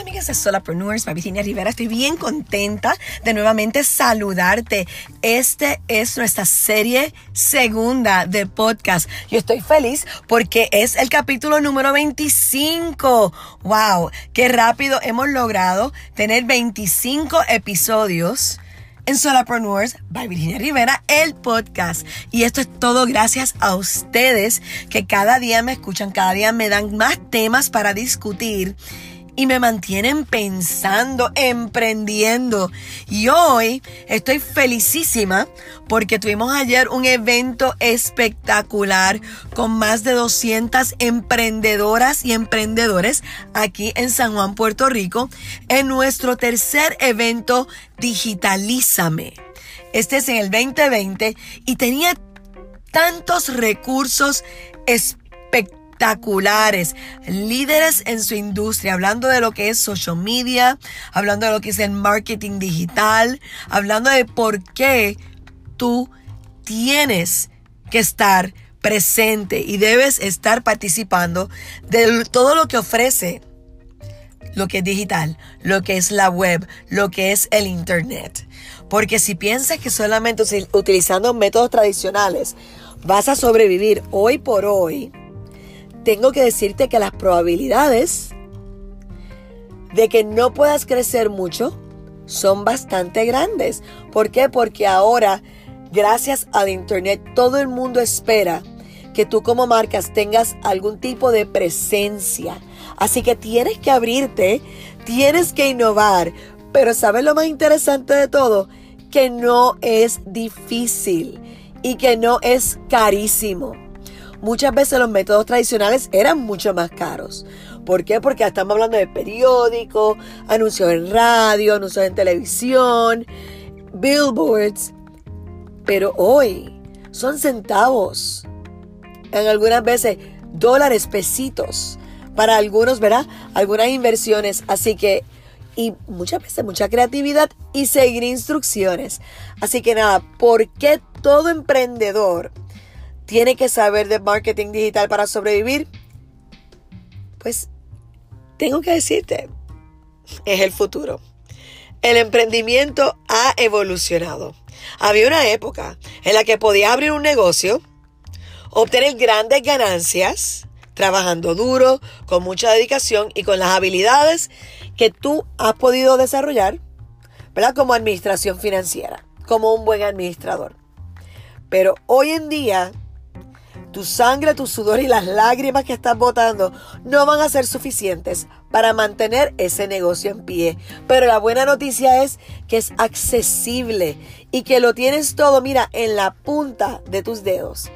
Hola amigas de Solapreneurs, Virginia Rivera. Estoy bien contenta de nuevamente saludarte. Este es nuestra serie segunda de podcast. Yo estoy feliz porque es el capítulo número 25. ¡Wow! ¡Qué rápido hemos logrado tener 25 episodios! en Solapreneurs by Virginia Rivera, el podcast. Y esto es todo gracias a ustedes que cada día me escuchan, cada día me dan más temas para discutir y me mantienen pensando, emprendiendo. Y hoy estoy felicísima porque tuvimos ayer un evento espectacular con más de 200 emprendedoras y emprendedores aquí en San Juan, Puerto Rico, en nuestro tercer evento Digitalízame. Este es en el 2020 y tenía tantos recursos espectaculares espectaculares, líderes en su industria, hablando de lo que es social media, hablando de lo que es el marketing digital, hablando de por qué tú tienes que estar presente y debes estar participando de todo lo que ofrece lo que es digital, lo que es la web, lo que es el internet. Porque si piensas que solamente utilizando métodos tradicionales vas a sobrevivir hoy por hoy, tengo que decirte que las probabilidades de que no puedas crecer mucho son bastante grandes. ¿Por qué? Porque ahora, gracias al Internet, todo el mundo espera que tú como marcas tengas algún tipo de presencia. Así que tienes que abrirte, tienes que innovar. Pero ¿sabes lo más interesante de todo? Que no es difícil y que no es carísimo muchas veces los métodos tradicionales eran mucho más caros. ¿Por qué? Porque estamos hablando de periódicos, anuncios en radio, anuncios en televisión, billboards. Pero hoy son centavos. En algunas veces dólares, pesitos. Para algunos, ¿verdad? Algunas inversiones. Así que, y muchas veces mucha creatividad y seguir instrucciones. Así que nada, ¿por qué todo emprendedor tiene que saber de marketing digital para sobrevivir? Pues tengo que decirte, es el futuro. El emprendimiento ha evolucionado. Había una época en la que podías abrir un negocio, obtener grandes ganancias, trabajando duro, con mucha dedicación y con las habilidades que tú has podido desarrollar, ¿verdad? Como administración financiera, como un buen administrador. Pero hoy en día tu sangre, tu sudor y las lágrimas que estás botando no van a ser suficientes para mantener ese negocio en pie. Pero la buena noticia es que es accesible y que lo tienes todo, mira, en la punta de tus dedos.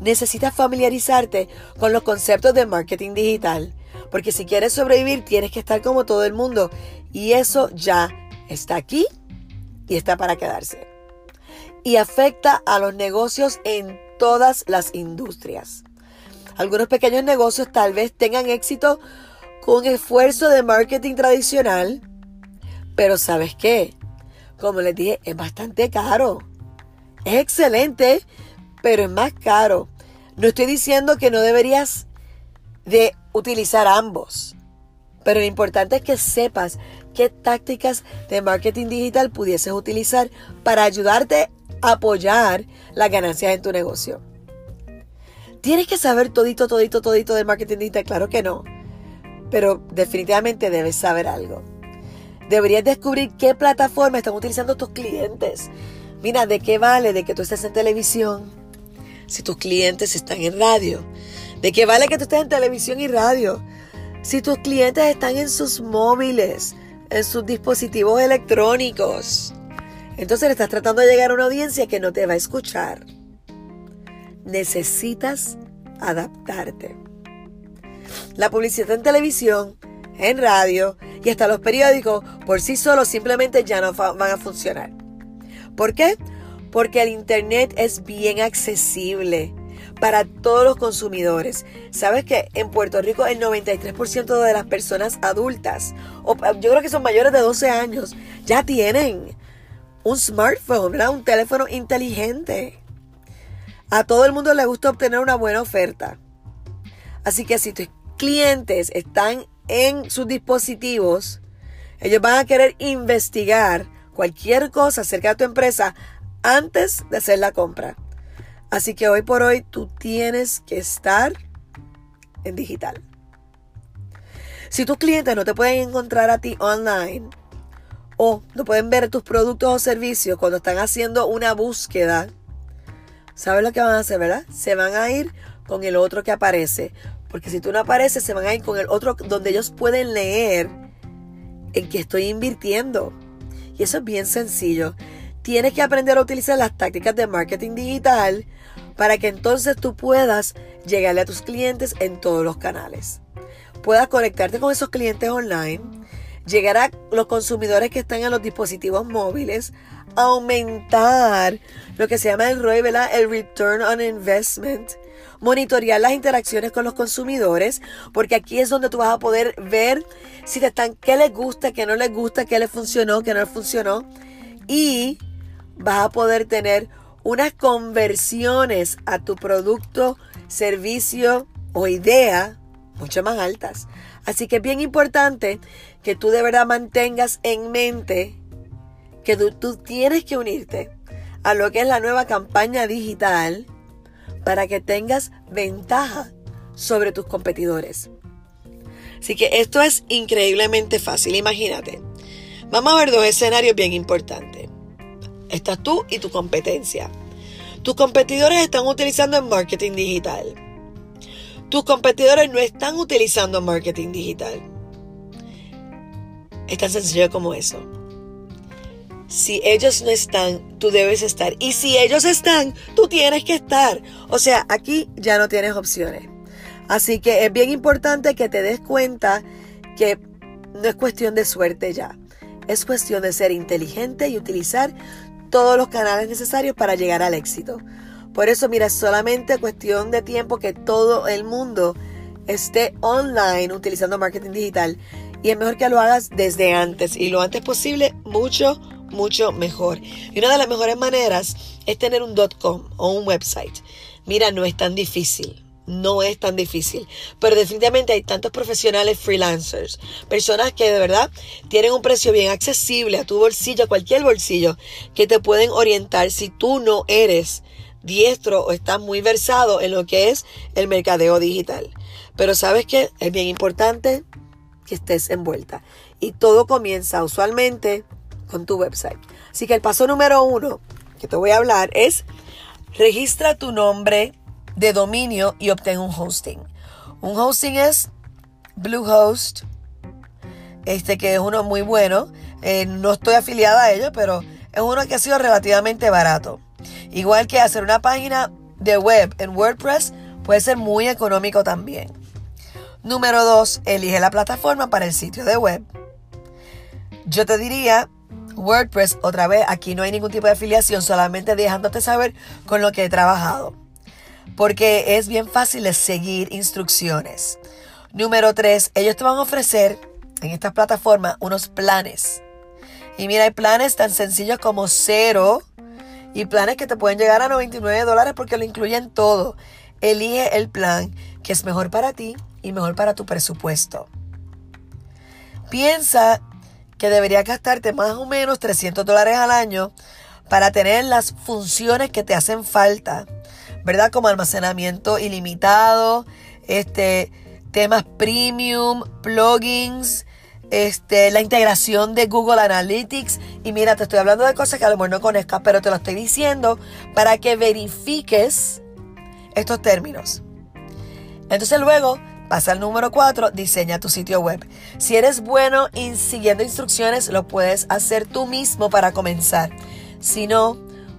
Necesitas familiarizarte con los conceptos de marketing digital, porque si quieres sobrevivir tienes que estar como todo el mundo y eso ya está aquí y está para quedarse. Y afecta a los negocios en todas las industrias. Algunos pequeños negocios tal vez tengan éxito con esfuerzo de marketing tradicional, pero ¿sabes qué? Como les dije, es bastante caro. Es excelente, pero es más caro. No estoy diciendo que no deberías de utilizar ambos, pero lo importante es que sepas qué tácticas de marketing digital pudieses utilizar para ayudarte apoyar las ganancias en tu negocio. ¿Tienes que saber todito, todito, todito del marketing digital? Claro que no. Pero definitivamente debes saber algo. Deberías descubrir qué plataforma están utilizando tus clientes. Mira, ¿de qué vale de que tú estés en televisión si tus clientes están en radio? ¿De qué vale que tú estés en televisión y radio si tus clientes están en sus móviles, en sus dispositivos electrónicos? Entonces le estás tratando de llegar a una audiencia que no te va a escuchar. Necesitas adaptarte. La publicidad en televisión, en radio y hasta los periódicos por sí solos simplemente ya no van a funcionar. ¿Por qué? Porque el Internet es bien accesible para todos los consumidores. ¿Sabes que en Puerto Rico el 93% de las personas adultas, o yo creo que son mayores de 12 años, ya tienen un smartphone, un teléfono inteligente. A todo el mundo le gusta obtener una buena oferta. Así que si tus clientes están en sus dispositivos, Ellos van a querer investigar cualquier cosa acerca de tu empresa antes de hacer la compra. Así que hoy por hoy tú tienes que estar en digital. Si tus clientes no te pueden encontrar a ti online o no pueden ver tus productos o servicios cuando están haciendo una búsqueda, ¿sabes lo que van a hacer, verdad? Se van a ir con el otro que aparece. Porque si tú no apareces, se van a ir con el otro donde ellos pueden leer en que estoy invirtiendo. Y eso es bien sencillo. Tienes que aprender a utilizar las tácticas de marketing digital para que entonces tú puedas llegarle a tus clientes en todos los canales. Puedas conectarte con esos clientes online, llegar a los consumidores que están en los dispositivos móviles, aumentar lo que se llama el ROI, el Return on Investment, monitorear las interacciones con los consumidores, porque aquí es donde tú vas a poder ver si te están, qué les gusta, qué no les gusta, qué les funcionó, qué no les funcionó. Y vas a poder tener unas conversiones a tu producto, servicio o idea mucho más altas. Así que es bien importante que tú de verdad mantengas en mente que tú, tienes que unirte a lo que es la nueva campaña digital para que tengas ventaja sobre tus competidores. Así que esto es increíblemente fácil, imagínate. Vamos a ver dos escenarios bien importantes. Estás tú y tu competencia. Tus competidores están utilizando el marketing digital. Tus competidores no están utilizando marketing digital. Es tan sencillo como eso. Si ellos no están, tú debes estar. Y si ellos están, tú tienes que estar. O sea, aquí ya no tienes opciones. Así que es bien importante que te des cuenta que no es cuestión de suerte ya. Es cuestión de ser inteligente y utilizar todos los canales necesarios para llegar al éxito. Por eso, mira, solamente cuestión de tiempo que todo el mundo esté online utilizando marketing digital. Y es mejor que lo hagas desde antes y lo antes posible, mucho, mucho mejor. Y una de las mejores maneras es tener un .com o un website. Mira, no es tan difícil. No es tan difícil, pero definitivamente hay tantos profesionales freelancers, personas que de verdad tienen un precio bien accesible a tu bolsillo, a cualquier bolsillo, que te pueden orientar si tú no eres diestro o estás muy versado en lo que es el mercadeo digital. Pero sabes que es bien importante que estés envuelta. Y todo comienza usualmente con tu website. Así que el paso número uno que te voy a hablar es registra tu nombre de dominio y obtén un hosting. Un hosting es Bluehost, este que es uno muy bueno. Eh, no estoy afiliada a ellos, pero es uno que ha sido relativamente barato. Igual que hacer una página de web en WordPress puede ser muy económico también. Número dos, elige la plataforma para el sitio de web. Yo te diría WordPress, otra vez, aquí no hay ningún tipo de afiliación, solamente dejándote saber con lo que he trabajado. Porque es bien fácil de seguir instrucciones. Número 3, ellos te van a ofrecer en esta plataforma unos planes. Y mira, hay planes tan sencillos como cero y planes que te pueden llegar a 99 dólares porque lo incluyen todo. Elige el plan que es mejor para ti y mejor para tu presupuesto. Piensa que debería gastarte más o menos 300 dólares al año para tener las funciones que te hacen falta, ¿verdad? Como almacenamiento ilimitado, este, temas premium, plugins, este, la integración de Google Analytics. Y mira, te estoy hablando de cosas que a lo mejor no conozcas, pero te lo estoy diciendo para que verifiques estos términos. Entonces luego Pasa al número 4, diseña tu sitio web. Si eres bueno en siguiendo instrucciones, lo puedes hacer tú mismo para comenzar. Si no,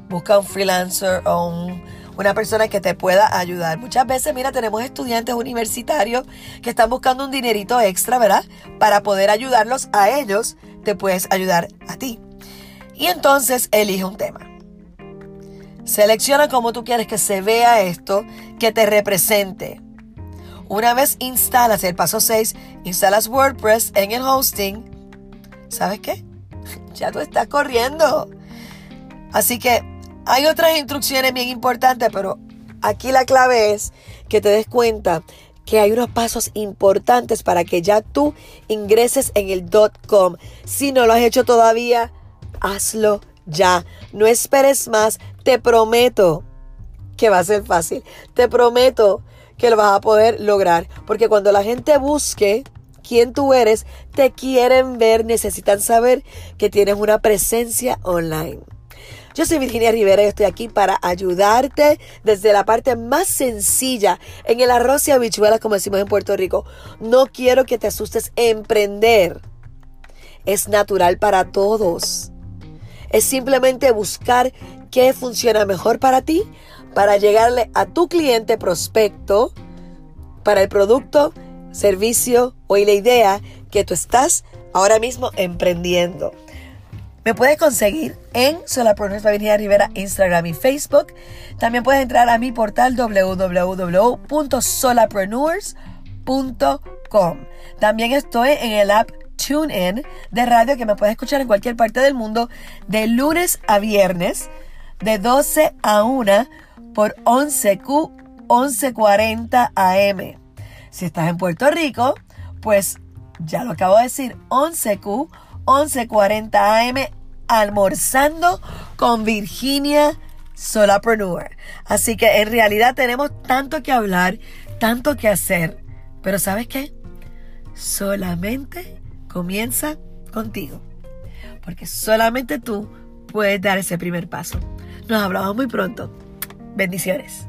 busca un freelancer o una persona que te pueda ayudar. Muchas veces, mira, tenemos estudiantes universitarios que están buscando un dinerito extra, ¿verdad? Para poder ayudarlos a ellos, te puedes ayudar a ti. Y entonces elige un tema. Selecciona cómo tú quieres que se vea esto, que te represente. Una vez instalas el paso 6, instalas WordPress en el hosting, ¿sabes qué? Ya tú estás corriendo. Así que hay otras instrucciones bien importantes, pero aquí la clave es que te des cuenta que hay unos pasos importantes para que ya tú ingreses en el .com. Si no lo has hecho todavía, hazlo ya. No esperes más. Te prometo que va a ser fácil. Te prometo que lo vas a poder lograr. Porque cuando la gente busque quién tú eres, te quieren ver, necesitan saber que tienes una presencia online. Yo soy Virginia Rivera y estoy aquí para ayudarte desde la parte más sencilla en el arroz y habichuelas, como decimos en Puerto Rico. No quiero que te asustes. Emprender es natural para todos. Es simplemente buscar qué funciona mejor para ti, para llegarle a tu cliente prospecto, para el producto, servicio o la idea que tú estás ahora mismo emprendiendo. Me puedes conseguir en Solapreneurs Virginia Rivera, Instagram y Facebook. También puedes entrar a mi portal www.solapreneurs.com. También estoy en el app TuneIn de radio que me puedes escuchar en cualquier parte del mundo de lunes a viernes de 12 a 1 por 11Q 1140 AM. Si estás en Puerto Rico, pues ya lo acabo de decir, 11Q 11:40 AM almorzando con Virginia Solapreneur. Así que en realidad tenemos tanto que hablar, tanto que hacer, pero ¿sabes qué? Solamente comienza contigo. Porque solamente tú puedes dar ese primer paso. Nos hablamos muy pronto. Bendiciones.